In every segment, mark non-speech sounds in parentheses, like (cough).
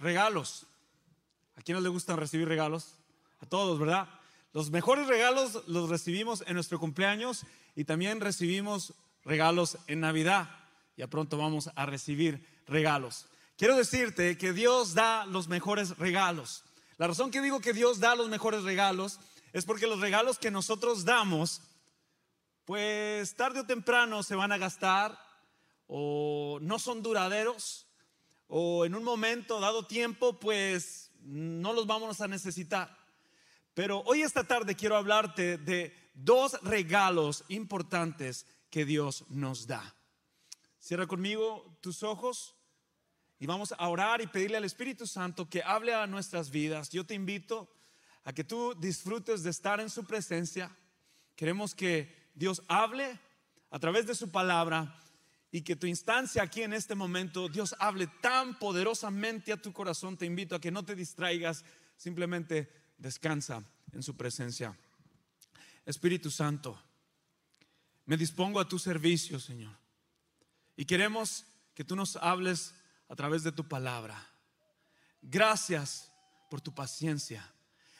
regalos. ¿A quiénes les gustan recibir regalos? A todos, ¿verdad? Los mejores regalos los recibimos en nuestro cumpleaños y también recibimos regalos en Navidad. Ya pronto vamos a recibir regalos. Quiero decirte que Dios da los mejores regalos. La razón que digo que Dios da los mejores regalos es porque los regalos que nosotros damos, pues tarde o temprano se van a gastar o no son duraderos o en un momento dado tiempo, pues no los vamos a necesitar. Pero hoy esta tarde quiero hablarte de dos regalos importantes que Dios nos da. Cierra conmigo tus ojos y vamos a orar y pedirle al Espíritu Santo que hable a nuestras vidas. Yo te invito a que tú disfrutes de estar en su presencia. Queremos que Dios hable a través de su palabra y que tu instancia aquí en este momento, Dios hable tan poderosamente a tu corazón. Te invito a que no te distraigas, simplemente descansa en su presencia. Espíritu Santo, me dispongo a tu servicio, Señor. Y queremos que tú nos hables a través de tu palabra. Gracias por tu paciencia.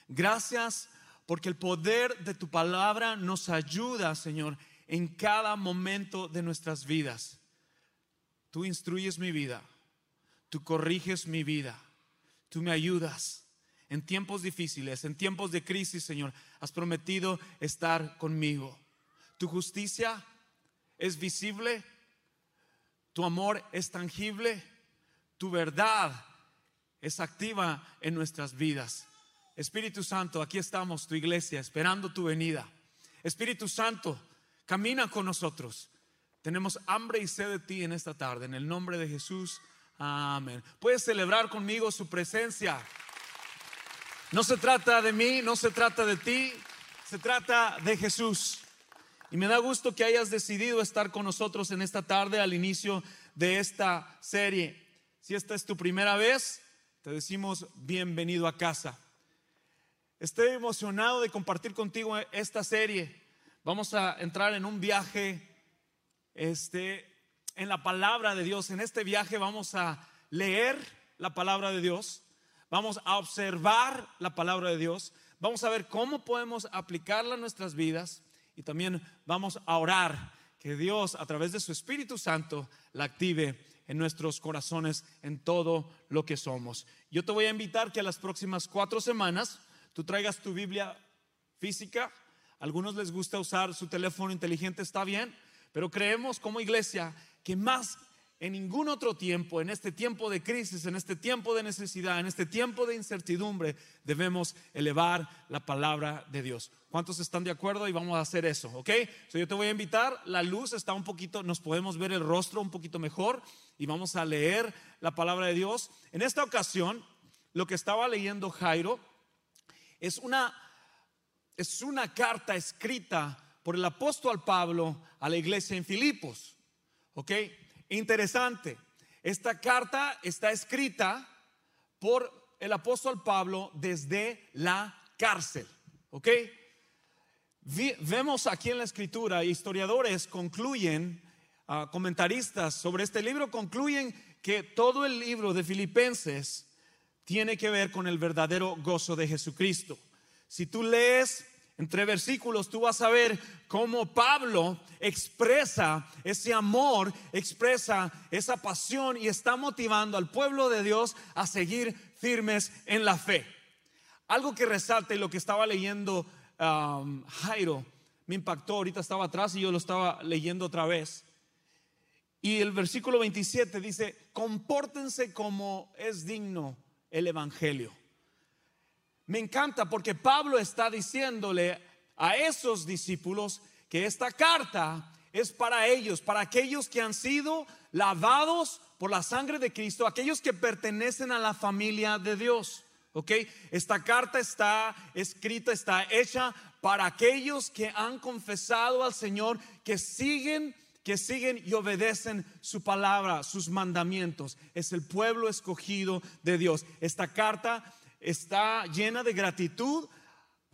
Gracias porque el poder de tu palabra nos ayuda, Señor, en cada momento de nuestras vidas. Tú instruyes mi vida, tú corriges mi vida, tú me ayudas. En tiempos difíciles, en tiempos de crisis, Señor, has prometido estar conmigo. Tu justicia es visible, tu amor es tangible, tu verdad es activa en nuestras vidas. Espíritu Santo, aquí estamos, tu iglesia, esperando tu venida. Espíritu Santo, camina con nosotros. Tenemos hambre y sed de ti en esta tarde. En el nombre de Jesús. Amén. Puedes celebrar conmigo su presencia. No se trata de mí, no se trata de ti, se trata de Jesús. Y me da gusto que hayas decidido estar con nosotros en esta tarde al inicio de esta serie. Si esta es tu primera vez, te decimos bienvenido a casa. Estoy emocionado de compartir contigo esta serie. Vamos a entrar en un viaje este, en la palabra de Dios. En este viaje vamos a leer la palabra de Dios, vamos a observar la palabra de Dios, vamos a ver cómo podemos aplicarla en nuestras vidas y también vamos a orar que Dios a través de su Espíritu Santo la active en nuestros corazones, en todo lo que somos. Yo te voy a invitar que a las próximas cuatro semanas tú traigas tu Biblia física. A algunos les gusta usar su teléfono inteligente, está bien pero creemos como iglesia que más en ningún otro tiempo, en este tiempo de crisis, en este tiempo de necesidad, en este tiempo de incertidumbre, debemos elevar la palabra de Dios. ¿Cuántos están de acuerdo? Y vamos a hacer eso, ¿ok? yo te voy a invitar, la luz está un poquito, nos podemos ver el rostro un poquito mejor y vamos a leer la palabra de Dios. En esta ocasión, lo que estaba leyendo Jairo es una, es una carta escrita por el apóstol Pablo a la iglesia en Filipos. ¿Ok? Interesante. Esta carta está escrita por el apóstol Pablo desde la cárcel. ¿Ok? Vemos aquí en la escritura, historiadores concluyen, ah, comentaristas sobre este libro concluyen que todo el libro de Filipenses tiene que ver con el verdadero gozo de Jesucristo. Si tú lees entre versículos tú vas a ver cómo Pablo expresa ese amor, expresa esa pasión y está motivando al pueblo de Dios a seguir firmes en la fe. Algo que resalta y lo que estaba leyendo um, Jairo me impactó, ahorita estaba atrás y yo lo estaba leyendo otra vez. Y el versículo 27 dice, compórtense como es digno el Evangelio. Me encanta porque Pablo está diciéndole a esos discípulos que esta carta es para ellos, para aquellos que han sido lavados por la sangre de Cristo, aquellos que pertenecen a la familia de Dios. ¿Ok? Esta carta está escrita, está hecha para aquellos que han confesado al Señor, que siguen, que siguen y obedecen su palabra, sus mandamientos. Es el pueblo escogido de Dios. Esta carta está llena de gratitud,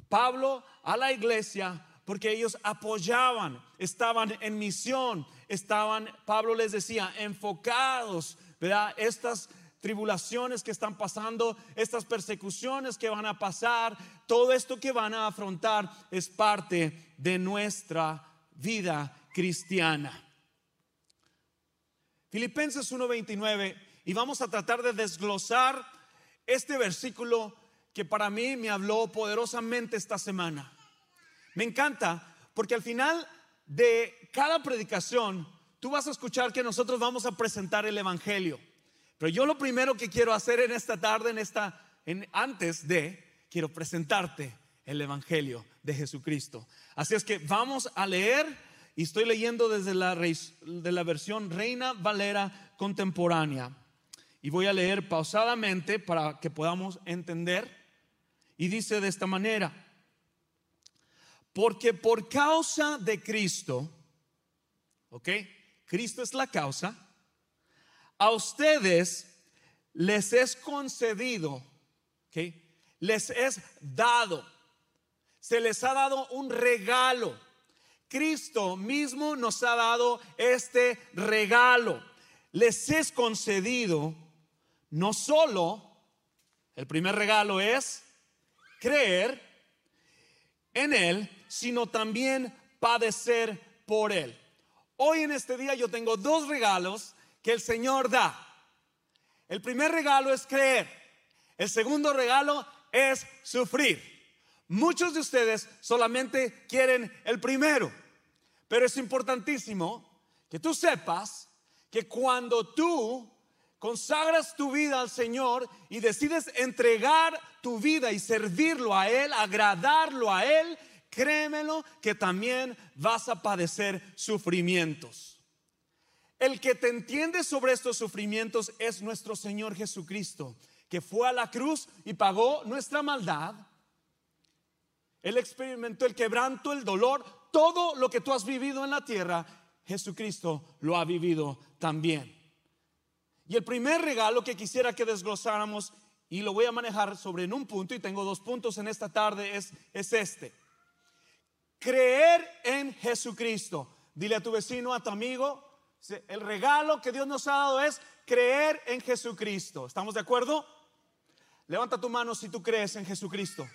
Pablo, a la iglesia, porque ellos apoyaban, estaban en misión, estaban, Pablo les decía, enfocados, ¿verdad? Estas tribulaciones que están pasando, estas persecuciones que van a pasar, todo esto que van a afrontar es parte de nuestra vida cristiana. Filipenses 1:29 y vamos a tratar de desglosar este versículo que para mí me habló poderosamente esta semana. Me encanta porque al final de cada predicación tú vas a escuchar que nosotros vamos a presentar el evangelio. Pero yo lo primero que quiero hacer en esta tarde, en esta en, antes de quiero presentarte el evangelio de Jesucristo. Así es que vamos a leer y estoy leyendo desde la, de la versión Reina Valera contemporánea. Y voy a leer pausadamente para que podamos entender. Y dice de esta manera, porque por causa de Cristo, ¿ok? Cristo es la causa, a ustedes les es concedido, ¿ok? Les es dado, se les ha dado un regalo. Cristo mismo nos ha dado este regalo. Les es concedido no solo, el primer regalo es creer en Él, sino también padecer por Él. Hoy en este día yo tengo dos regalos que el Señor da. El primer regalo es creer. El segundo regalo es sufrir. Muchos de ustedes solamente quieren el primero, pero es importantísimo que tú sepas que cuando tú consagras tu vida al Señor y decides entregar tu vida y servirlo a Él, agradarlo a Él, créemelo que también vas a padecer sufrimientos. El que te entiende sobre estos sufrimientos es nuestro Señor Jesucristo, que fue a la cruz y pagó nuestra maldad. Él experimentó el quebranto, el dolor, todo lo que tú has vivido en la tierra, Jesucristo lo ha vivido también. Y el primer regalo que quisiera que desglosáramos, y lo voy a manejar sobre en un punto, y tengo dos puntos en esta tarde, es, es este. Creer en Jesucristo. Dile a tu vecino, a tu amigo, el regalo que Dios nos ha dado es creer en Jesucristo. ¿Estamos de acuerdo? Levanta tu mano si tú crees en Jesucristo.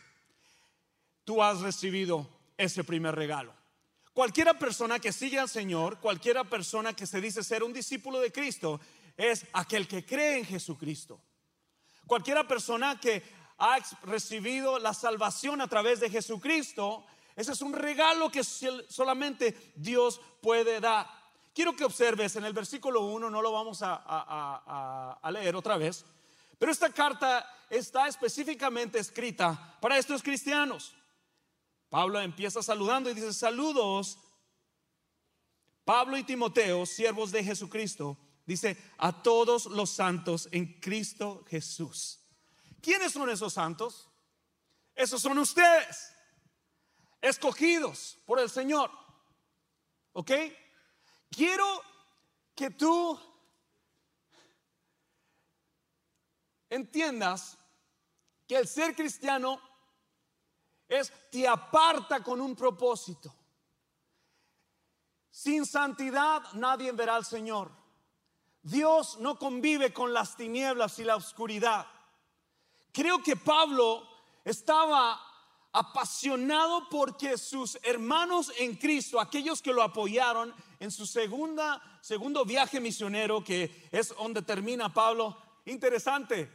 Tú has recibido ese primer regalo. Cualquiera persona que sigue al Señor, cualquiera persona que se dice ser un discípulo de Cristo, es aquel que cree en Jesucristo. Cualquiera persona que ha recibido la salvación a través de Jesucristo ese es un regalo que solamente Dios puede dar. Quiero que observes en el versículo 1, no lo vamos a, a leer otra vez, pero esta carta está específicamente escrita para estos cristianos. Pablo empieza saludando y dice, saludos, Pablo y Timoteo, siervos de Jesucristo, dice, a todos los santos en Cristo Jesús. ¿Quiénes son esos santos? Esos son ustedes escogidos por el Señor. ¿Ok? Quiero que tú entiendas que el ser cristiano es te aparta con un propósito. Sin santidad nadie verá al Señor. Dios no convive con las tinieblas y la oscuridad. Creo que Pablo estaba apasionado porque sus hermanos en Cristo, aquellos que lo apoyaron en su segunda, segundo viaje misionero, que es donde termina Pablo, interesante.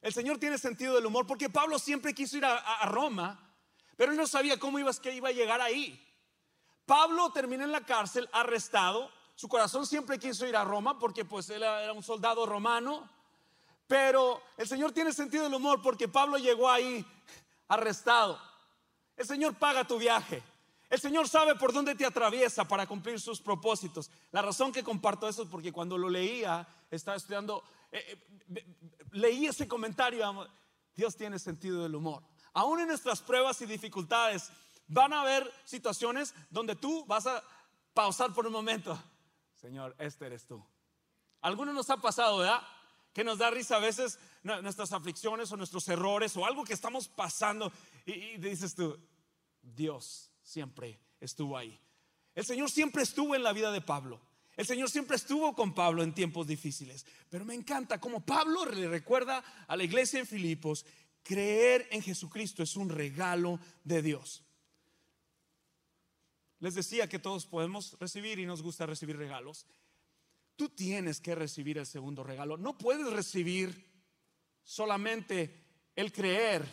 El Señor tiene sentido del humor porque Pablo siempre quiso ir a, Roma, pero él no sabía cómo iba, que iba a llegar ahí. Pablo termina en la cárcel, arrestado. Su corazón siempre quiso ir a Roma porque pues él era un soldado romano. Pero el Señor tiene sentido del humor porque Pablo llegó ahí arrestado. El Señor paga tu viaje. El Señor sabe por dónde te atraviesa para cumplir sus propósitos. La razón que comparto eso es porque cuando lo leía, estaba estudiando, eh, eh, leí ese comentario, Dios tiene sentido del humor. Aún en nuestras pruebas y dificultades, van a haber situaciones donde tú vas a pausar por un momento. Señor, este eres tú. Algunos nos ha pasado, ¿verdad? que nos da risa a veces nuestras aflicciones o nuestros errores o algo que estamos pasando. Y, dices tú, Dios siempre estuvo ahí. El Señor siempre estuvo en la vida de Pablo. El Señor siempre estuvo con Pablo en tiempos difíciles, pero me encanta como Pablo le recuerda a la iglesia en Filipos, creer en Jesucristo es un regalo de Dios. Les decía que todos podemos recibir y nos gusta recibir regalos. Tú tienes que recibir el segundo regalo. No puedes recibir solamente el creer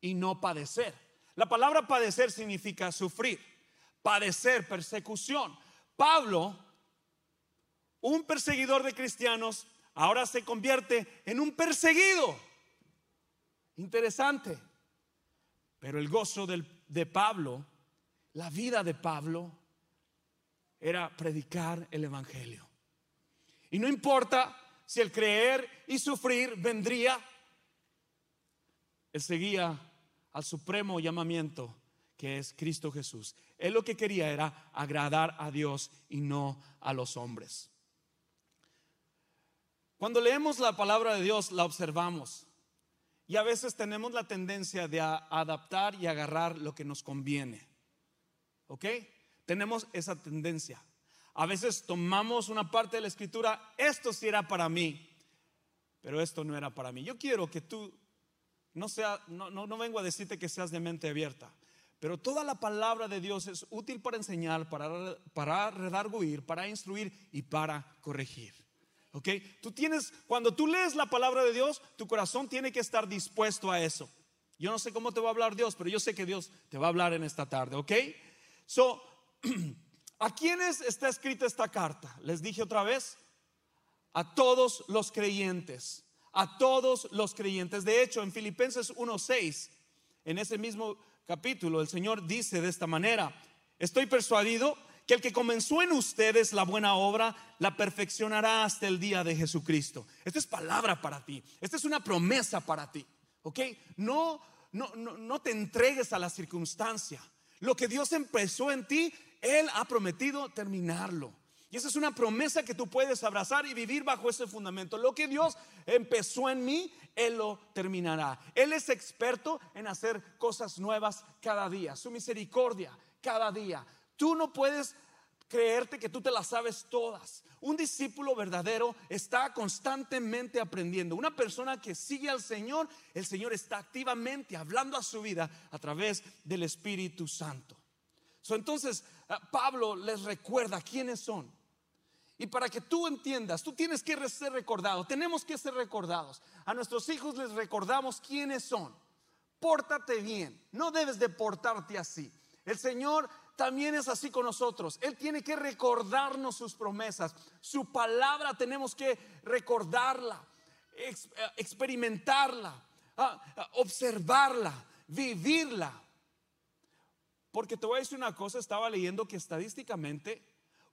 y no padecer. La palabra padecer significa sufrir, padecer persecución. Pablo, un perseguidor de cristianos, ahora se convierte en un perseguido. Interesante. Pero el gozo de Pablo, la vida de Pablo, era predicar el Evangelio. Y no importa si el creer y sufrir vendría, él seguía al supremo llamamiento que es Cristo Jesús. Él lo que quería era agradar a Dios y no a los hombres. Cuando leemos la palabra de Dios, la observamos. Y a veces tenemos la tendencia de adaptar y agarrar lo que nos conviene. ¿Ok? Tenemos esa tendencia. A veces tomamos una parte de la escritura, esto sí era para mí, pero esto no era para mí. Yo quiero que tú, no, sea, no, no, no vengo a decirte que seas de mente abierta, pero toda la palabra de Dios es útil para enseñar, para, para redarguir, para instruir y para corregir. ¿Ok? Tú tienes, cuando tú lees la palabra de Dios, tu corazón tiene que estar dispuesto a eso. Yo no sé cómo te va a hablar Dios, pero yo sé que Dios te va a hablar en esta tarde, ¿ok? So, (clears throat) ¿a quiénes está escrita esta carta? Les dije otra vez, a todos los creyentes, a todos los creyentes. De hecho, en Filipenses 1:6, en ese mismo capítulo, el Señor dice de esta manera, estoy persuadido que el que comenzó en ustedes la buena obra, la perfeccionará hasta el día de Jesucristo. Esta es palabra para ti, esta es una promesa para ti, ¿ok? No, no, no, no te entregues a la circunstancia. Lo que Dios empezó en ti, Él ha prometido terminarlo. Y esa es una promesa que tú puedes abrazar y vivir bajo ese fundamento. Lo que Dios empezó en mí, Él lo terminará. Él es experto en hacer cosas nuevas cada día. Su misericordia cada día. Tú no puedes creerte que tú te las sabes todas. Un discípulo verdadero está constantemente aprendiendo. Una persona que sigue al Señor, el Señor está activamente hablando a su vida a través del Espíritu Santo. entonces, ah, Pablo les recuerda quiénes son. Y para que tú entiendas, tú tienes que ser recordado, tenemos que ser recordados. A nuestros hijos les recordamos quiénes son. Pórtate bien, no debes de portarte así. El Señor también es así con nosotros. Él tiene que recordarnos sus promesas. Su palabra tenemos que recordarla, eh, experimentarla, ah, ah, observarla, vivirla. Porque te voy a decir una cosa, estaba leyendo que estadísticamente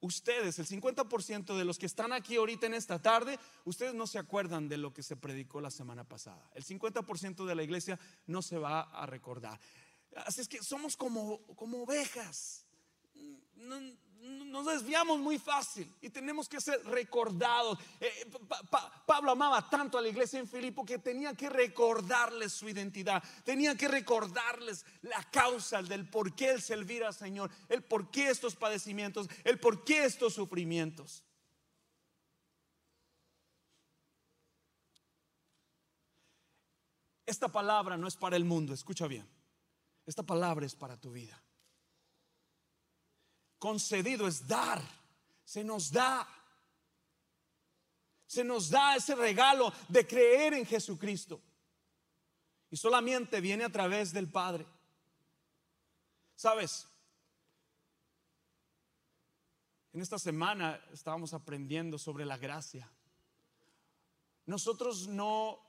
ustedes, el 50% de los que están aquí ahorita en esta tarde, ustedes no se acuerdan de lo que se predicó la semana pasada. El 50% de la iglesia no se va a recordar. Así es que somos como, como ovejas. nos desviamos muy fácil y tenemos que ser recordados. Eh, Pablo amaba tanto a la iglesia en Filipo que tenía que recordarles su identidad, tenía que recordarles la causa del por qué él servir al Señor, el por qué estos padecimientos, el por qué estos sufrimientos. Esta palabra no es para el mundo, escucha bien. Esta palabra es para tu vida. Concedido es dar. Se nos da. Se nos da ese regalo de creer en Jesucristo. Y solamente viene a través del Padre. ¿Sabes? En esta semana estábamos aprendiendo sobre la gracia. Nosotros no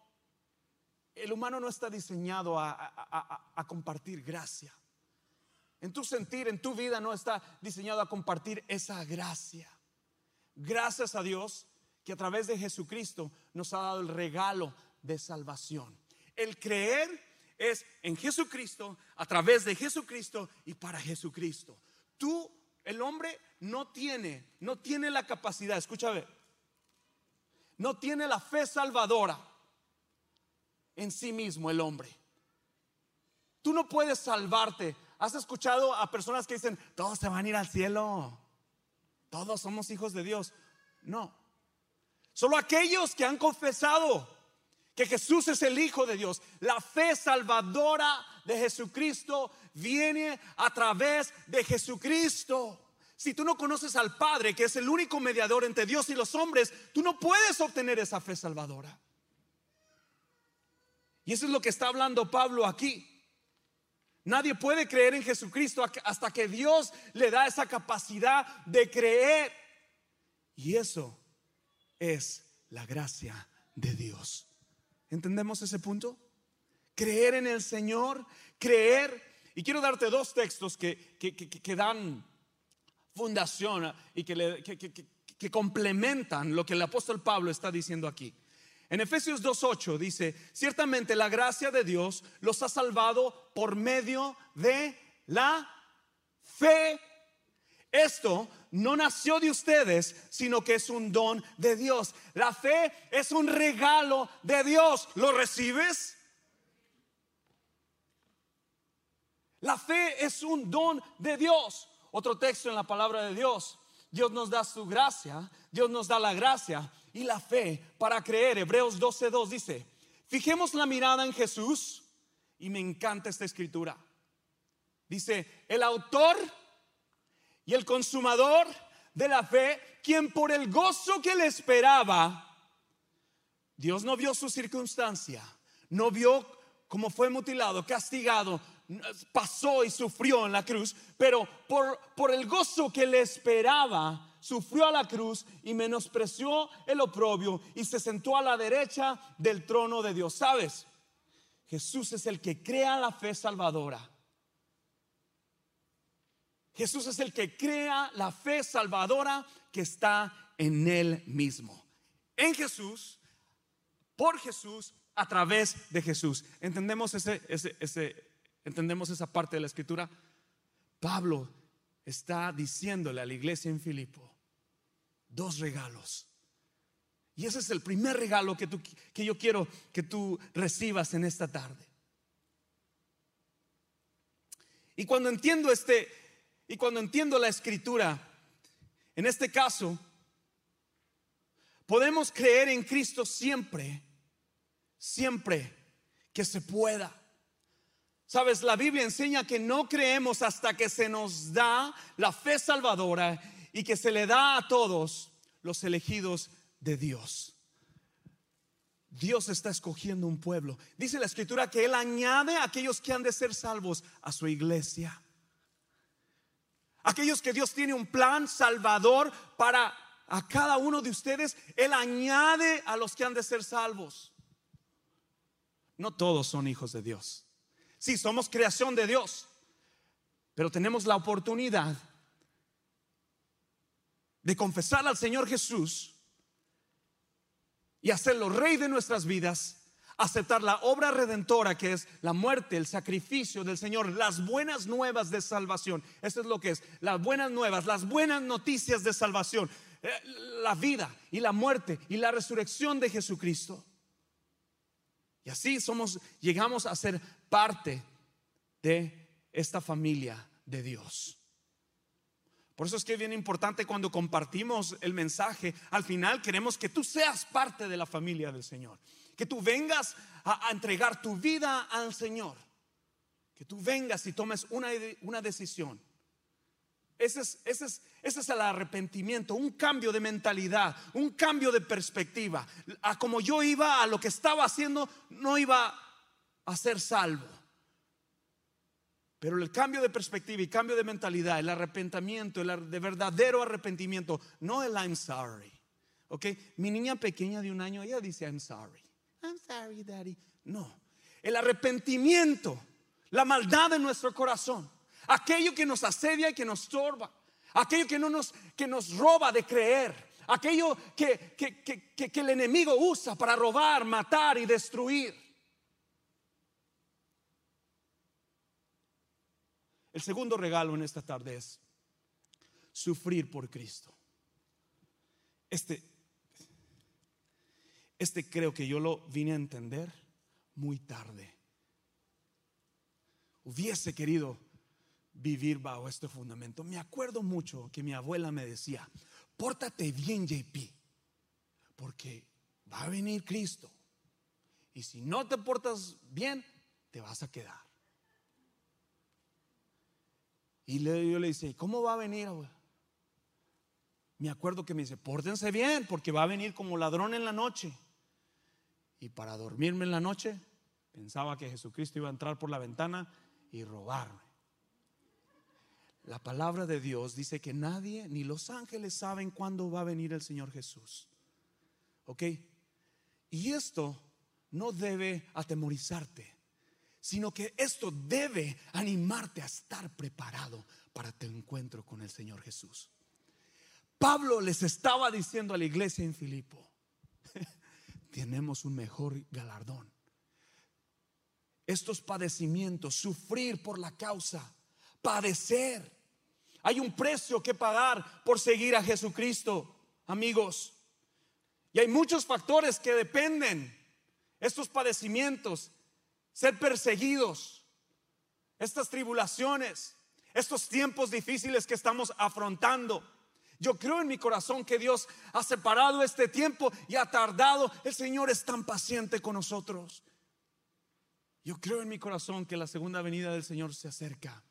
el humano no está diseñado a, compartir gracia. En tu sentir, en tu vida no está diseñado a compartir esa gracia. Gracias a Dios que a través de Jesucristo nos ha dado el regalo de salvación. El creer es en Jesucristo, a través de Jesucristo y para Jesucristo. Tú, el hombre, no tiene, no tiene la capacidad, escúchame, no tiene la fe salvadora en sí mismo el hombre. Tú no puedes salvarte. ¿Has escuchado a personas que dicen, todos se van a ir al cielo? todos somos hijos de Dios. No. Solo aquellos que han confesado que Jesús es el Hijo de Dios. La fe salvadora de Jesucristo viene a través de Jesucristo. Si tú no conoces al Padre, que es el único mediador entre Dios y los hombres, tú no puedes obtener esa fe salvadora. Y eso es lo que está hablando Pablo aquí. Nadie puede creer en Jesucristo hasta que Dios le da esa capacidad de creer. Y eso es la gracia de Dios. ¿Entendemos ese punto? Creer en el Señor, creer. Y quiero darte dos textos que, que, dan fundación y que, complementan lo que el apóstol Pablo está diciendo aquí. En Efesios 2.8 dice, ciertamente la gracia de Dios los ha salvado por medio de la fe. Esto no nació de ustedes, sino que es un don de Dios. La fe es un regalo de Dios. ¿Lo recibes? La fe es un don de Dios. Otro texto en la palabra de Dios. Dios nos da su gracia, Dios nos da la gracia y la fe para creer. Hebreos 12:2 dice, fijemos la mirada en Jesús y me encanta esta escritura. Dice, el autor y el consumador de la fe, quien por el gozo que le esperaba, Dios no vio su circunstancia, no vio cómo fue mutilado, castigado, pasó y sufrió en la cruz, pero por, por el gozo que le esperaba, sufrió a la cruz y menospreció el oprobio y se sentó a la derecha del trono de Dios. ¿Sabes? Jesús es el que crea la fe salvadora. Jesús es el que crea la fe salvadora que está en Él mismo. En Jesús, por Jesús, a través de Jesús. ¿Entendemos, ese, ese, ¿entendemos esa parte de la escritura? Pablo está diciéndole a la iglesia en Filipo dos regalos. Y ese es el primer regalo que, tú, que yo quiero que tú recibas en esta tarde. Y cuando entiendo este, y cuando entiendo la escritura, en este caso, podemos creer en Cristo siempre, siempre que se pueda. Sabes, la Biblia enseña que no creemos hasta que se nos da la fe salvadora y que se le da a todos los elegidos de Dios. Dios está escogiendo un pueblo. Dice la escritura que Él añade a aquellos que han de ser salvos a su iglesia. Aquellos que Dios tiene un plan salvador para a cada uno de ustedes, Él añade a los que han de ser salvos. No todos son hijos de Dios. Sí, somos creación de Dios, pero tenemos la oportunidad de confesar al Señor Jesús y hacerlo rey de nuestras vidas aceptar la obra redentora que es la muerte, el sacrificio del Señor, las buenas nuevas de salvación. Eso es lo que es, las buenas nuevas, las buenas noticias de salvación, eh, la vida y la muerte y la resurrección de Jesucristo. Y así somos, llegamos a ser parte de esta familia de Dios. Por eso es que es bien importante cuando compartimos el mensaje, al final queremos que tú seas parte de la familia del Señor que tú vengas a, entregar tu vida al Señor, que tú vengas y tomes una, una decisión. Ese es, ese, es, ese es el arrepentimiento, un cambio de mentalidad, un cambio de perspectiva. A como yo iba, a lo que estaba haciendo, no iba a ser salvo. Pero el cambio de perspectiva y cambio de mentalidad, el arrepentimiento, el de verdadero arrepentimiento, no el I'm sorry. ¿Ok? Mi niña pequeña de un año, ella dice I'm sorry. I'm sorry, daddy. No. El arrepentimiento, la maldad de nuestro corazón, aquello que nos asedia y que nos torba, aquello que, no nos, que nos roba de creer, aquello que, que el enemigo usa para robar, matar y destruir. El segundo regalo en esta tarde es sufrir por Cristo. Este este creo que yo lo vine a entender muy tarde. Hubiese querido vivir bajo este fundamento. Me acuerdo mucho que mi abuela me decía, pórtate bien JP, porque va a venir Cristo. Y si no te portas bien, te vas a quedar. Y yo le dice, ¿cómo va a venir? Me acuerdo que me dice, pórtense bien, porque va a venir como ladrón en la noche. Y para dormirme en la noche, pensaba que Jesucristo iba a entrar por la ventana y robarme. La palabra de Dios dice que nadie, ni los ángeles, saben cuándo va a venir el Señor Jesús. ¿Ok? Y esto no debe atemorizarte, sino que esto debe animarte a estar preparado para tu encuentro con el Señor Jesús. Pablo les estaba diciendo a la iglesia en Filipo, (laughs) tenemos un mejor galardón. Estos padecimientos, sufrir por la causa, padecer. Hay un precio que pagar por seguir a Jesucristo, amigos. Y hay muchos factores que dependen. Estos padecimientos, ser perseguidos, estas tribulaciones, estos tiempos difíciles que estamos afrontando. Yo creo en mi corazón que Dios ha separado este tiempo y ha tardado. El Señor es tan paciente con nosotros. Yo creo en mi corazón que la segunda venida del Señor se acerca.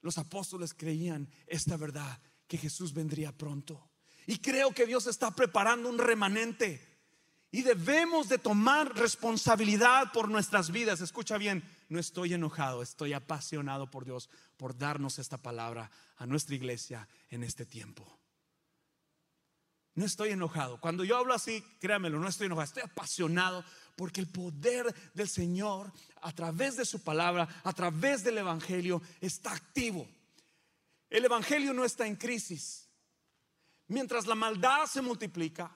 Los apóstoles creían esta verdad, que Jesús vendría pronto. Y creo que Dios está preparando un remanente. Y debemos de tomar responsabilidad por nuestras vidas. Escucha bien, no estoy enojado, estoy apasionado por Dios por darnos esta palabra a nuestra iglesia en este tiempo. No estoy enojado. Cuando yo hablo así, créamelo, no estoy enojado, estoy apasionado porque el poder del Señor a través de su palabra, a través del Evangelio, está activo. El Evangelio no está en crisis. Mientras la maldad se multiplica,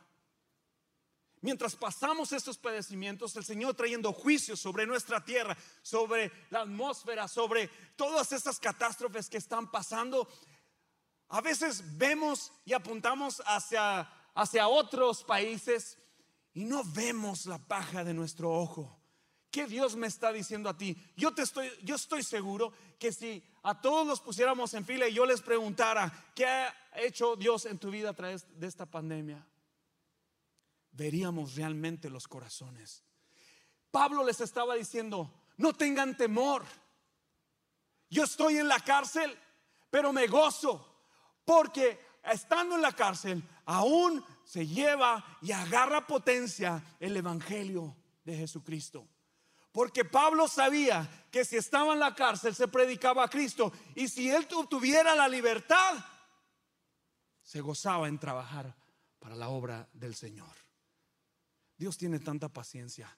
Mientras pasamos estos padecimientos, el Señor trayendo juicios sobre nuestra tierra, sobre la atmósfera, sobre todas estas catástrofes que están pasando, a veces vemos y apuntamos hacia, hacia otros países y no vemos la paja de nuestro ojo. ¿Qué Dios me está diciendo a ti? Yo te estoy yo estoy seguro que si a todos los pusiéramos en fila y yo les preguntara, ¿qué ha hecho Dios en tu vida a través de esta pandemia? Veríamos realmente los corazones. Pablo les estaba diciendo, no tengan temor. Yo estoy en la cárcel, pero me gozo porque estando en la cárcel aún se lleva y agarra potencia el Evangelio de Jesucristo. Porque Pablo sabía que si estaba en la cárcel se predicaba a Cristo y si él tuviera la libertad, se gozaba en trabajar para la obra del Señor. Dios tiene tanta paciencia.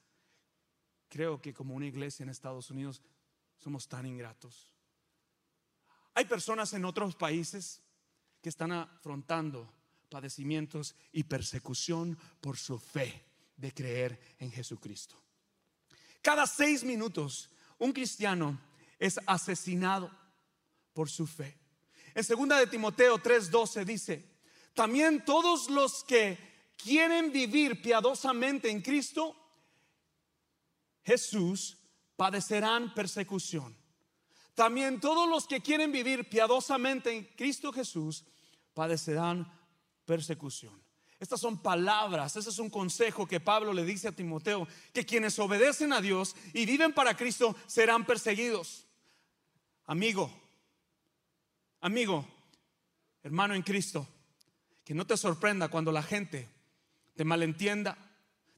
Creo que como una iglesia en Estados Unidos somos tan ingratos. Hay personas en otros países que están afrontando padecimientos y persecución por su fe de creer en Jesucristo. Cada seis minutos un cristiano es asesinado por su fe. En segunda de Timoteo 3:12 dice, también todos los que quieren vivir piadosamente en Cristo, Jesús padecerán persecución. También todos los que quieren vivir piadosamente en Cristo Jesús padecerán persecución. Estas son palabras, ese es un consejo que Pablo le dice a Timoteo, que quienes obedecen a Dios y viven para Cristo serán perseguidos. Amigo, amigo, hermano en Cristo, que no te sorprenda cuando la gente te malentienda,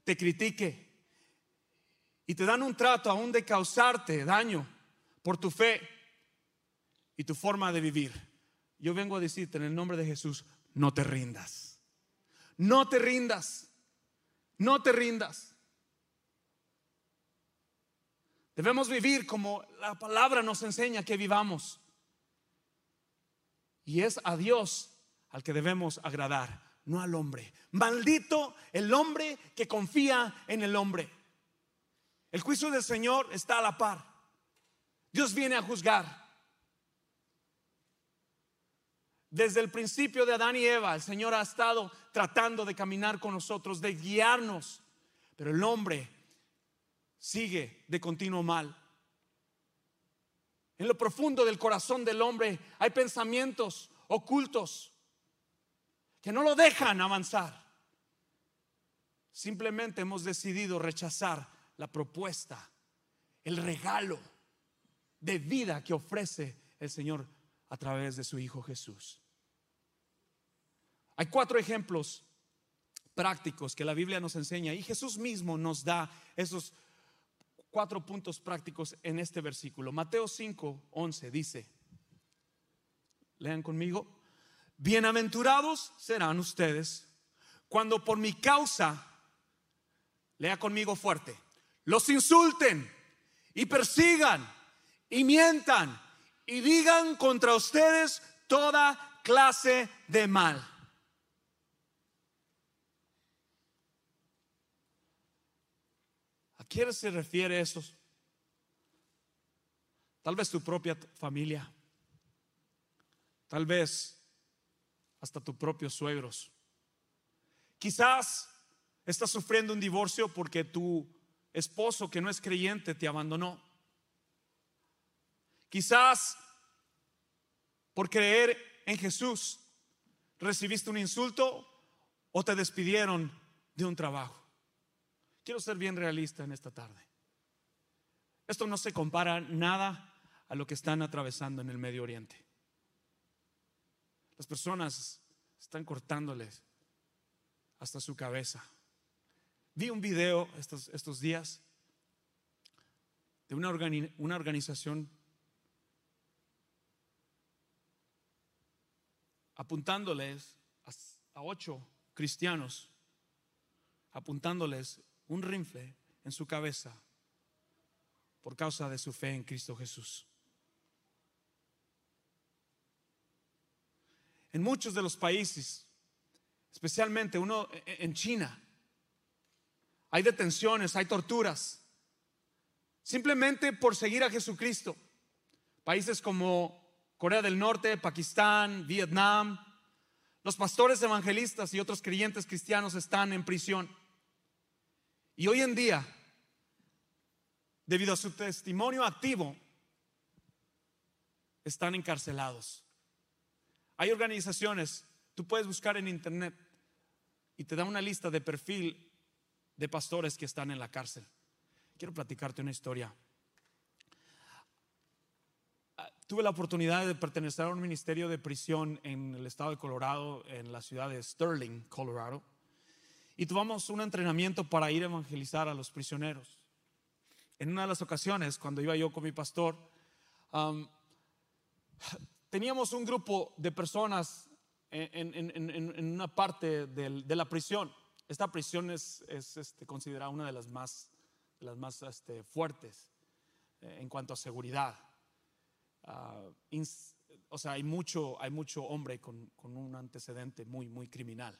te critique y te dan un trato aún de causarte daño por tu fe y tu forma de vivir. Yo vengo a decirte en el nombre de Jesús, no te rindas. No te rindas. No te rindas. Debemos vivir como la palabra nos enseña que vivamos. Y es a Dios al que debemos agradar no al hombre. Maldito el hombre que confía en el hombre. El juicio del Señor está a la par. Dios viene a juzgar. Desde el principio de Adán y Eva, el Señor ha estado tratando de caminar con nosotros, de guiarnos. Pero el hombre sigue de continuo mal. En lo profundo del corazón del hombre hay pensamientos ocultos que no lo dejan avanzar. Simplemente hemos decidido rechazar la propuesta, el regalo de vida que ofrece el Señor a través de su Hijo Jesús. Hay cuatro ejemplos prácticos que la Biblia nos enseña y Jesús mismo nos da esos cuatro puntos prácticos en este versículo. Mateo 5, 11 dice, lean conmigo, bienaventurados serán ustedes cuando por mi causa, lea conmigo fuerte, los insulten y persigan y mientan y digan contra ustedes toda clase de mal. ¿A quién se refiere eso? Tal vez tu propia familia, tal vez hasta tus propios suegros. Quizás estás sufriendo un divorcio porque tu esposo que no es creyente te abandonó. Quizás por creer en Jesús recibiste un insulto o te despidieron de un trabajo. Quiero ser bien realista en esta tarde. Esto no se compara nada a lo que están atravesando en el Medio Oriente. Las personas están cortándoles hasta su cabeza. Vi un video estos, estos días de una, una organización apuntándoles a, ocho cristianos, apuntándoles un rifle en su cabeza por causa de su fe en Cristo Jesús. En muchos de los países, especialmente uno e, e, en China, hay detenciones, hay torturas, simplemente por seguir a Jesucristo. Países como Corea del Norte, Pakistán, Vietnam. Los pastores evangelistas y otros creyentes cristianos están en prisión. Y hoy en día, debido a su testimonio activo, están encarcelados. Hay organizaciones, tú puedes buscar en internet y te da una lista de perfil de pastores que están en la cárcel. Quiero platicarte una historia tuve la oportunidad de pertenecer a un ministerio de prisión en el estado de Colorado, en la ciudad de Sterling, Colorado. Y tuvimos un entrenamiento para ir a evangelizar a los prisioneros. En una de las ocasiones, cuando iba yo con mi pastor, teníamos un grupo de personas en, una parte de, la prisión. Esta prisión es, este, considerada una de las más, este, fuertes eh, en cuanto a seguridad. Ah, o sea, hay mucho, hay mucho hombre con, un antecedente muy, muy criminal.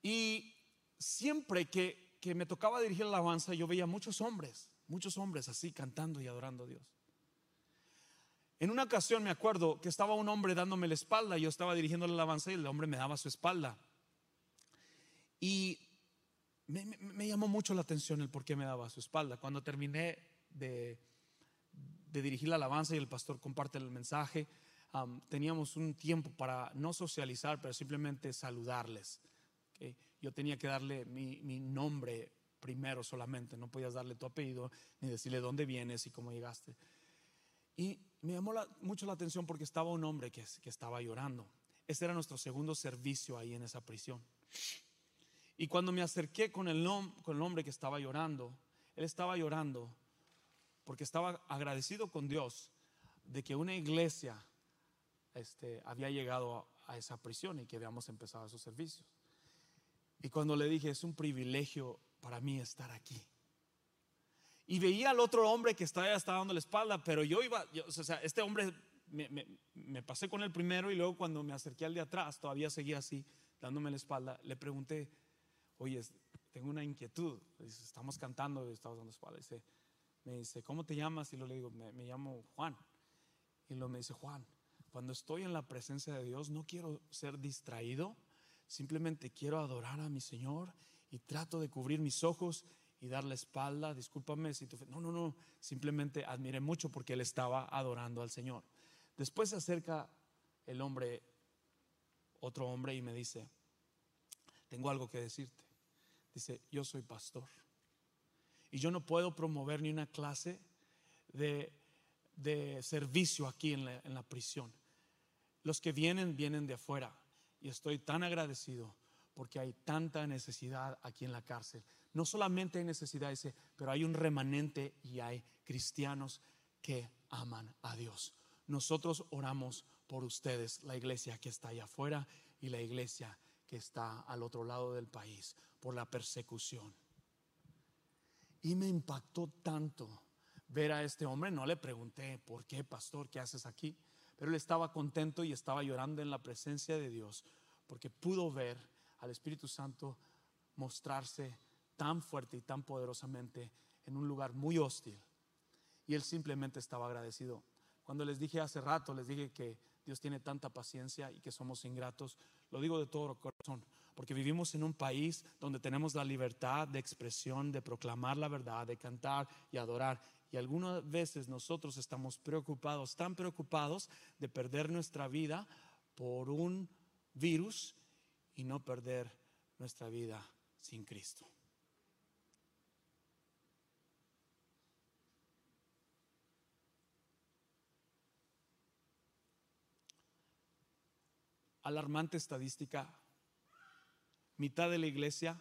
Y siempre que, que me tocaba dirigir la alabanza, yo veía muchos hombres, muchos hombres así cantando y adorando a Dios. En una ocasión me acuerdo que estaba un hombre dándome la espalda, yo estaba dirigiendo la alabanza y el hombre me daba su espalda. Y me, me llamó mucho la atención el por qué me daba su espalda. Cuando terminé de, de dirigir la alabanza y el pastor comparte el mensaje, teníamos un tiempo para no socializar, pero simplemente saludarles. Yo tenía que darle mi, nombre primero solamente, no podías darle tu apellido ni decirle dónde vienes y cómo llegaste. Y me llamó mucho la atención porque estaba un hombre que, que estaba llorando. Ese era nuestro segundo servicio ahí en esa prisión. Y cuando me acerqué con el, con el hombre que estaba llorando, él estaba llorando porque estaba agradecido con Dios de que una iglesia este, había llegado a, esa prisión y que habíamos empezado esos servicios. Y cuando le dije, es un privilegio para mí estar aquí. Y veía al otro hombre que estaba, estaba dando la espalda, pero yo iba, o sea, este hombre, me, pasé con el primero y luego cuando me acerqué al de atrás, todavía seguía así, dándome la espalda, le pregunté, oye, tengo una inquietud, estamos cantando y estamos dando espalda. Dice, me dice, ¿cómo te llamas? Y lo le digo, me, llamo Juan. Y lo me dice, Juan, cuando estoy en la presencia de Dios no quiero ser distraído, simplemente quiero adorar a mi Señor y trato de cubrir mis ojos y dar la espalda, discúlpame si te No, no, no, simplemente admiré mucho porque él estaba adorando al Señor. Después se acerca el hombre, otro hombre, y me dice, tengo algo que decirte. Dice, yo soy pastor. Y yo no puedo promover ni una clase de, servicio aquí en la, en la prisión. Los que vienen, vienen de afuera. Y estoy tan agradecido porque hay tanta necesidad aquí en la cárcel. No solamente hay necesidad, dice, pero hay un remanente y hay cristianos que aman a Dios. Nosotros oramos por ustedes, la iglesia que está allá afuera y la iglesia que está al otro lado del país, por la persecución. Y me impactó tanto ver a este hombre. No le pregunté, ¿por qué, pastor? ¿Qué haces aquí? Pero él estaba contento y estaba llorando en la presencia de Dios porque pudo ver al Espíritu Santo mostrarse tan fuerte y tan poderosamente en un lugar muy hostil. Y él simplemente estaba agradecido. Cuando les dije hace rato, les dije que Dios tiene tanta paciencia y que somos ingratos, lo digo de todo corazón, porque vivimos en un país donde tenemos la libertad de expresión, de proclamar la verdad, de cantar y adorar. Y algunas veces nosotros estamos preocupados, tan preocupados de perder nuestra vida por un virus y no perder nuestra vida sin Cristo. Alarmante estadística, mitad de la iglesia,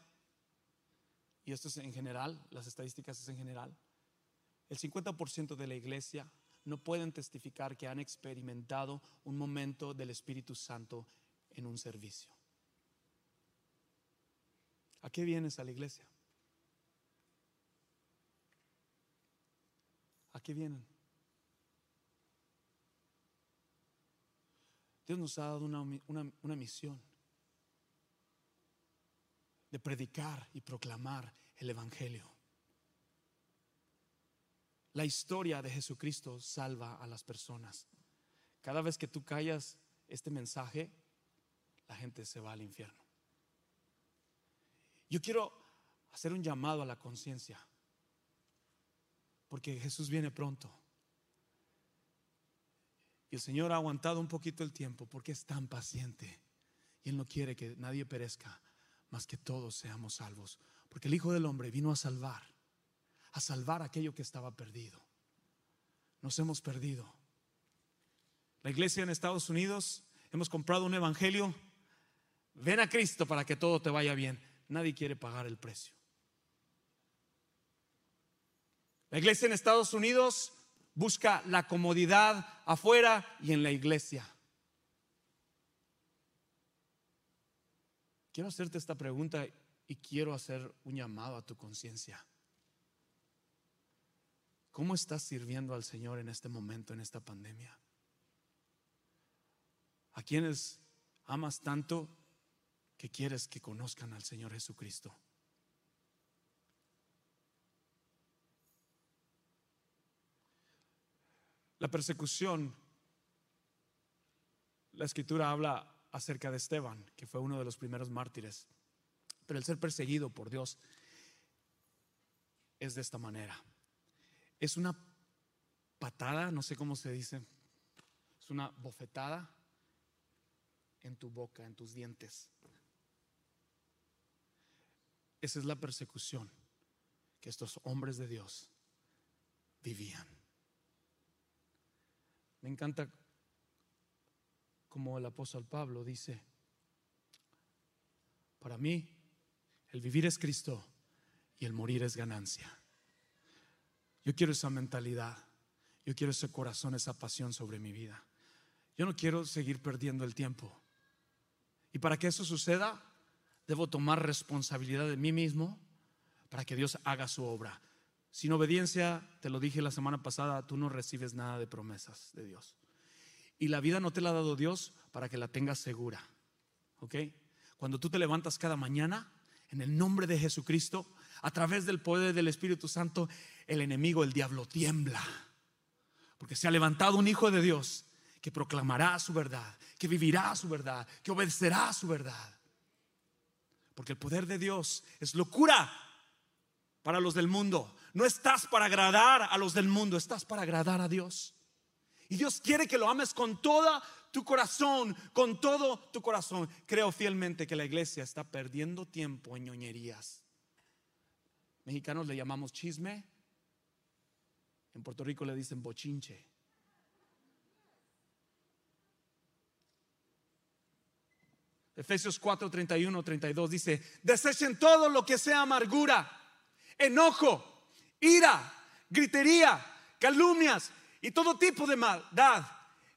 y esto es en general, las estadísticas es en general, el 50% de la iglesia no pueden testificar que han experimentado un momento del Espíritu Santo en un servicio. ¿A qué vienes a la iglesia? ¿A qué vienen? Dios nos ha dado una, una misión de predicar y proclamar el Evangelio. La historia de Jesucristo salva a las personas. Cada vez que tú callas este mensaje, la gente se va al infierno. Yo quiero hacer un llamado a la conciencia, porque Jesús viene pronto. Y el Señor ha aguantado un poquito el tiempo porque es tan paciente. Y Él no quiere que nadie perezca, más que todos seamos salvos. Porque el Hijo del Hombre vino a salvar a salvar aquello que estaba perdido. Nos hemos perdido. La iglesia en Estados Unidos, hemos comprado un evangelio. Ven a Cristo para que todo te vaya bien. Nadie quiere pagar el precio. La iglesia en Estados Unidos busca la comodidad afuera y en la iglesia. Quiero hacerte esta pregunta y quiero hacer un llamado a tu conciencia. ¿Cómo estás sirviendo al Señor en este momento, en esta pandemia? ¿A quienes amas tanto que quieres que conozcan al Señor Jesucristo? La persecución, la escritura habla acerca de Esteban, que fue uno de los primeros mártires, pero el ser perseguido por Dios es de esta manera es una patada, no sé cómo se dice, es una bofetada en tu boca, en tus dientes. Esa es la persecución que estos hombres de Dios vivían. Me encanta como el apóstol Pablo dice, para mí el vivir es Cristo y el morir es ganancia. Yo quiero esa mentalidad. Yo quiero ese corazón, esa pasión sobre mi vida. Yo no quiero seguir perdiendo el tiempo. Y para que eso suceda, debo tomar responsabilidad de mí mismo para que Dios haga su obra. Sin obediencia, te lo dije la semana pasada, tú no recibes nada de promesas de Dios. Y la vida no te la ha dado Dios para que la tengas segura. ¿Ok? Cuando tú te levantas cada mañana, en el nombre de Jesucristo, a través del poder del Espíritu Santo, el enemigo, el diablo, tiembla. Porque se ha levantado un hijo de Dios que proclamará su verdad, que vivirá su verdad, que obedecerá su verdad. Porque el poder de Dios es locura para los del mundo. No estás para agradar a los del mundo, estás para agradar a Dios. Y Dios quiere que lo ames con toda tu corazón, con todo tu corazón. Creo fielmente que la iglesia está perdiendo tiempo en ñoñerías. Mexicanos le llamamos chisme. En Puerto Rico le dicen bochinche. Efesios 4, 31, 32 dice, desechen todo lo que sea amargura, enojo, ira, gritería, calumnias y todo tipo de maldad.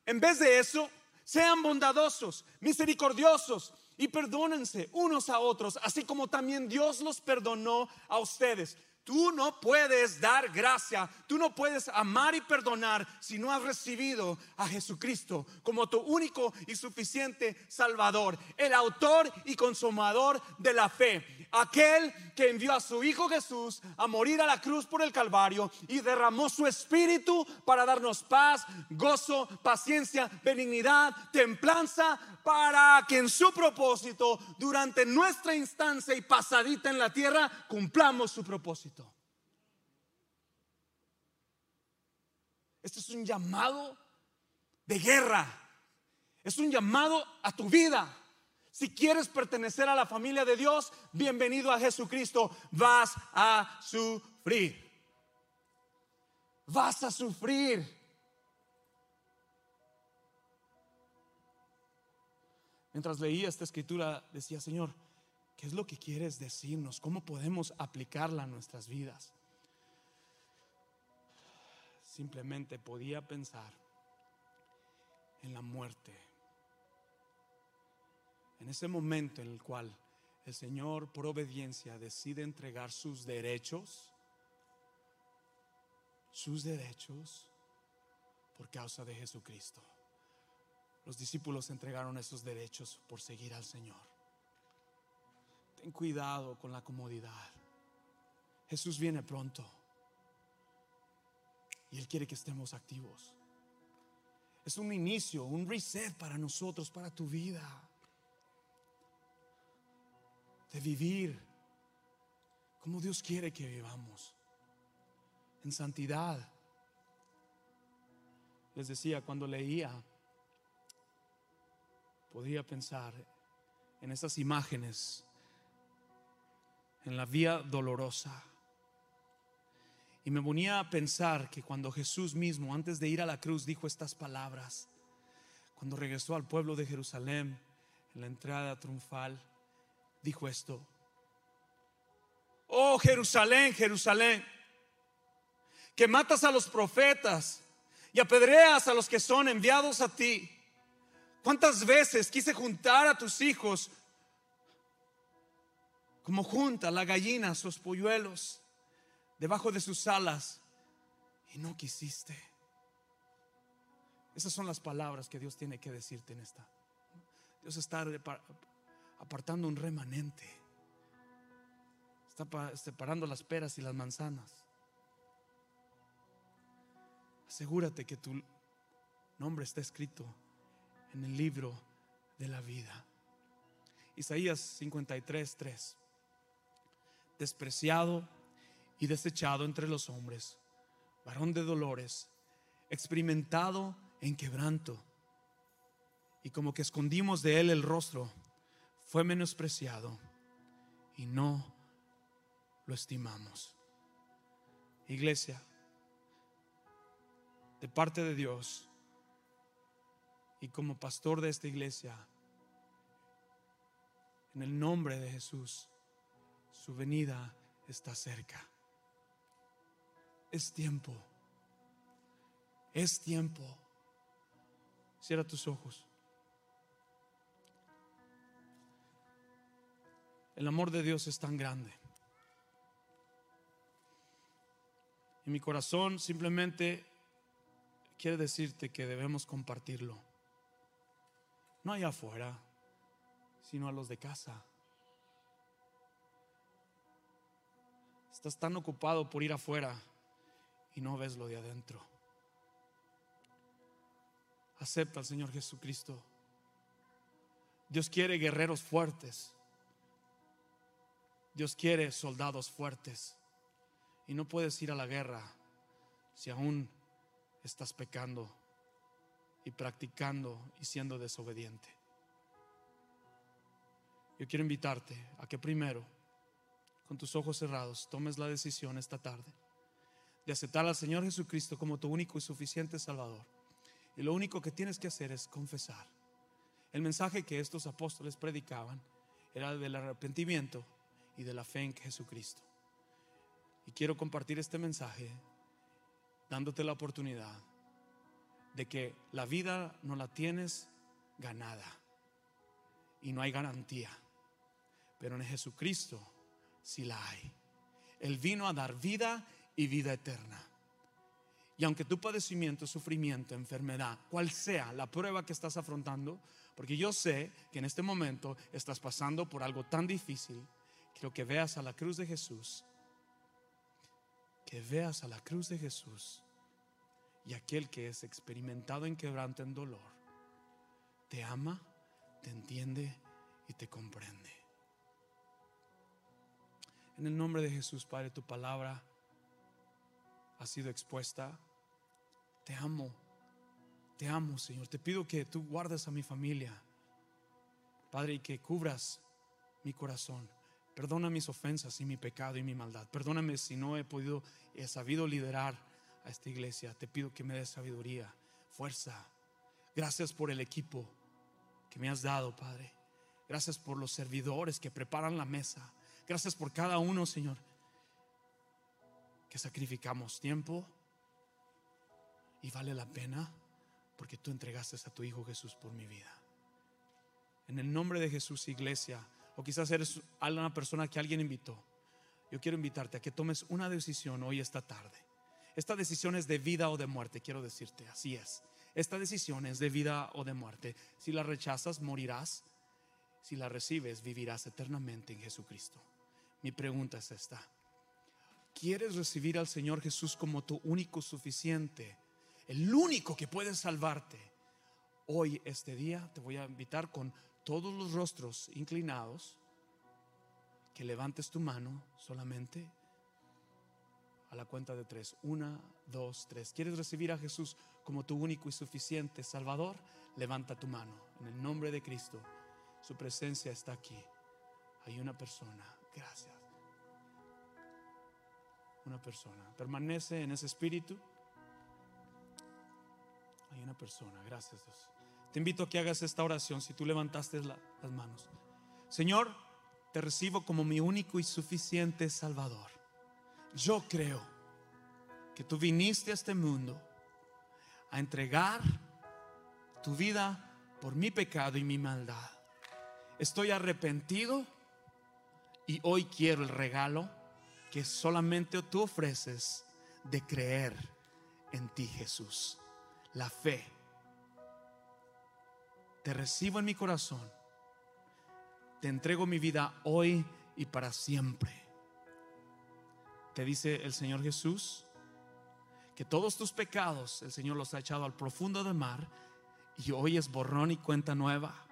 En vez de eso, sean bondadosos, misericordiosos y perdónense unos a otros, así como también Dios los perdonó a ustedes. Tú no puedes dar gracia, tú no puedes amar y perdonar si no has recibido a Jesucristo como tu único y suficiente Salvador, el autor y consumador de la fe, aquel que envió a su Hijo Jesús a morir a la cruz por el Calvario y derramó su espíritu para darnos paz, gozo, paciencia, benignidad, templanza, para que en su propósito, durante nuestra instancia y pasadita en la tierra, cumplamos su propósito. Este es un llamado de guerra. Es un llamado a tu vida. Si quieres pertenecer a la familia de Dios, bienvenido a Jesucristo. Vas a sufrir. Vas a sufrir. Mientras leía esta escritura, decía, Señor, ¿qué es lo que quieres decirnos? ¿Cómo podemos aplicarla a nuestras vidas? Simplemente podía pensar en la muerte. En ese momento en el cual el Señor, por obediencia, decide entregar sus derechos, sus derechos, por causa de Jesucristo. Los discípulos entregaron esos derechos por seguir al Señor. Ten cuidado con la comodidad. Jesús viene pronto. Y Él quiere que estemos activos. Es un inicio, un reset para nosotros, para tu vida. De vivir como Dios quiere que vivamos. En santidad. Les decía, cuando leía podía pensar en esas imágenes, en la vía dolorosa. Y me ponía a pensar que cuando Jesús mismo, antes de ir a la cruz, dijo estas palabras, cuando regresó al pueblo de Jerusalén, en la entrada triunfal, dijo esto, oh Jerusalén, Jerusalén, que matas a los profetas y apedreas a los que son enviados a ti. ¿Cuántas veces quise juntar a tus hijos como junta la gallina sus polluelos debajo de sus alas y no quisiste? Esas son las palabras que Dios tiene que decirte en esta. Dios está apartando un remanente. Está separando las peras y las manzanas. Asegúrate que tu nombre está escrito en el libro de la vida. Isaías 53, 3. Despreciado y desechado entre los hombres, varón de dolores, experimentado en quebranto, y como que escondimos de él el rostro, fue menospreciado y no lo estimamos. Iglesia, de parte de Dios, y como pastor de esta iglesia, en el nombre de Jesús, su venida está cerca. Es tiempo. Es tiempo. Cierra tus ojos. El amor de Dios es tan grande. Y mi corazón simplemente quiere decirte que debemos compartirlo no allá afuera, sino a los de casa. Estás tan ocupado por ir afuera y no ves lo de adentro. Acepta al Señor Jesucristo. Dios quiere guerreros fuertes. Dios quiere soldados fuertes. Y no puedes ir a la guerra si aún estás pecando y practicando y siendo desobediente. Yo quiero invitarte a que primero, con tus ojos cerrados, tomes la decisión esta tarde de aceptar al Señor Jesucristo como tu único y suficiente Salvador. Y lo único que tienes que hacer es confesar. El mensaje que estos apóstoles predicaban era del arrepentimiento y de la fe en Jesucristo. Y quiero compartir este mensaje dándote la oportunidad de que la vida no la tienes ganada y no hay garantía, pero en Jesucristo sí la hay. Él vino a dar vida y vida eterna. Y aunque tu padecimiento, sufrimiento, enfermedad, cual sea la prueba que estás afrontando, porque yo sé que en este momento estás pasando por algo tan difícil, quiero que veas a la cruz de Jesús, que veas a la cruz de Jesús y aquel que es experimentado en quebranto, en dolor, te ama, te entiende y te comprende. En el nombre de Jesús, Padre, tu palabra ha sido expuesta. Te amo, te amo, Señor. Te pido que tú guardes a mi familia, Padre, y que cubras mi corazón. Perdona mis ofensas y mi pecado y mi maldad. Perdóname si no he podido, he sabido liderar a esta iglesia. Te pido que me des sabiduría, fuerza. Gracias por el equipo que me has dado, Padre. Gracias por los servidores que preparan la mesa. Gracias por cada uno, Señor, sacrificamos tiempo y vale la pena porque tú entregaste a tu Hijo Jesús por mi vida. En el nombre de Jesús, iglesia, o quizás eres una persona que alguien invitó, yo quiero invitarte a que tomes una decisión hoy esta tarde. Esta decisión es de vida o de muerte, quiero decirte, así es. Esta decisión es de vida o de muerte. Si la rechazas, morirás. Si la recibes, vivirás eternamente en Jesucristo. Mi pregunta es esta. ¿Quieres recibir al Señor Jesús como tu único suficiente? El único que puede salvarte. Hoy, este día, te voy a invitar con todos los rostros inclinados, que levantes tu mano solamente a la cuenta de tres. Una, dos, tres. ¿Quieres recibir a Jesús como tu único y suficiente Salvador? Levanta tu mano. En el nombre de Cristo. Su presencia está aquí. Hay una persona. Gracias. Una persona. Permanece en ese espíritu. Hay una persona. Gracias Dios. Te invito a que hagas esta oración si tú levantaste las manos. Señor, te recibo como mi único y suficiente Salvador. Yo creo que tú viniste a este mundo a entregar tu vida por mi pecado y mi maldad. Estoy arrepentido y hoy quiero el regalo que solamente tú ofreces de creer en ti, Jesús. La fe. Te recibo en mi corazón. Te entrego mi vida hoy y para siempre. Te dice el Señor Jesús que todos tus pecados el Señor los ha echado al profundo del mar y hoy es borrón y cuenta nueva.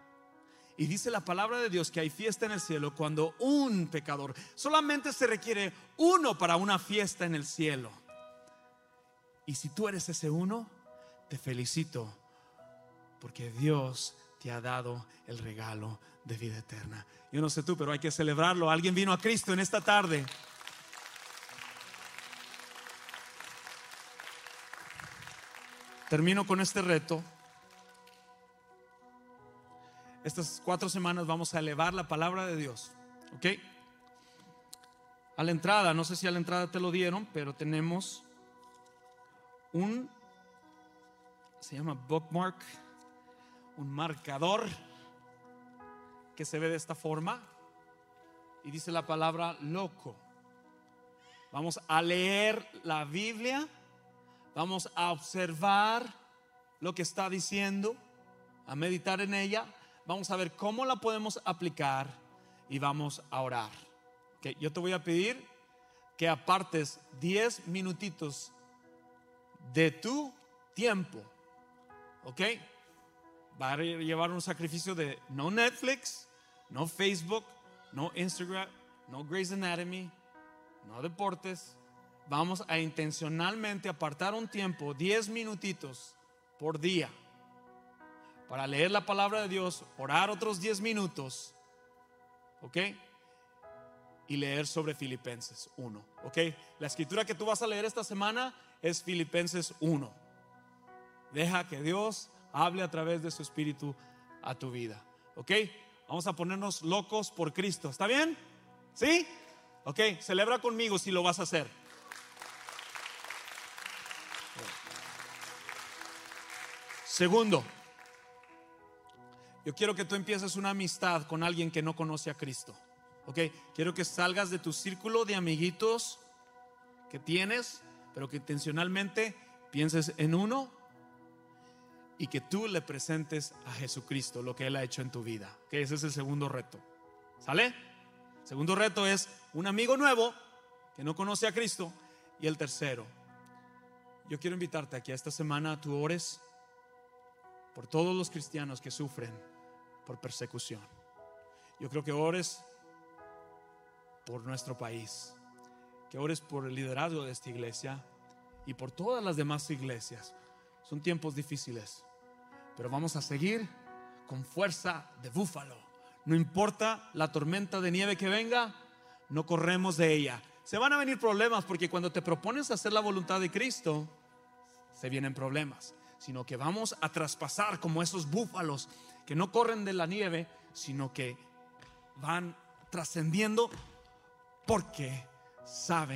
Y dice la palabra de Dios que hay fiesta en el cielo cuando un pecador, solamente se requiere uno para una fiesta en el cielo. Y si tú eres ese uno, te felicito porque Dios te ha dado el regalo de vida eterna. Yo no sé tú, pero hay que celebrarlo. Alguien vino a Cristo en esta tarde. Termino con este reto estas cuatro semanas vamos a elevar la palabra de Dios. ¿Ok? A la entrada, no sé si a la entrada te lo dieron, pero tenemos un, se llama bookmark, un marcador que se ve de esta forma y dice la palabra loco. Vamos a leer la Biblia, vamos a observar lo que está diciendo, a meditar en ella vamos a ver cómo la podemos aplicar y vamos a orar. Okay, yo te voy a pedir que apartes 10 minutitos de tu tiempo. ¿Ok? Va a llevar un sacrificio de no Netflix, no Facebook, no Instagram, no Grey's Anatomy, no deportes, vamos a intencionalmente apartar un tiempo, 10 minutitos por día, para leer la palabra de Dios, orar otros 10 minutos, ¿ok? Y leer sobre Filipenses 1, ¿ok? La escritura que tú vas a leer esta semana es Filipenses 1. Deja que Dios hable a través de su espíritu a tu vida, ¿ok? Vamos a ponernos locos por Cristo, ¿está bien? ¿Sí? Ok, celebra conmigo si lo vas a hacer. Segundo, yo quiero que tú empieces una amistad con alguien que no conoce a Cristo. Ok, quiero que salgas de tu círculo de amiguitos que tienes, pero que intencionalmente pienses en uno y que tú le presentes a Jesucristo lo que Él ha hecho en tu vida. Que ese es el segundo reto. ¿Sale? Segundo reto es un amigo nuevo que no conoce a Cristo. Y el tercero, yo quiero invitarte a esta semana tú ores por todos los cristianos que sufren por persecución. Yo creo que ores por nuestro país, que ores por el liderazgo de esta iglesia y por todas las demás iglesias. Son tiempos difíciles, pero vamos a seguir con fuerza de búfalo. No importa la tormenta de nieve que venga, no corremos de ella. Se van a venir problemas porque cuando te propones hacer la voluntad de Cristo, se vienen problemas, sino que vamos a traspasar como esos búfalos que no corren de la nieve, sino que van trascendiendo porque saben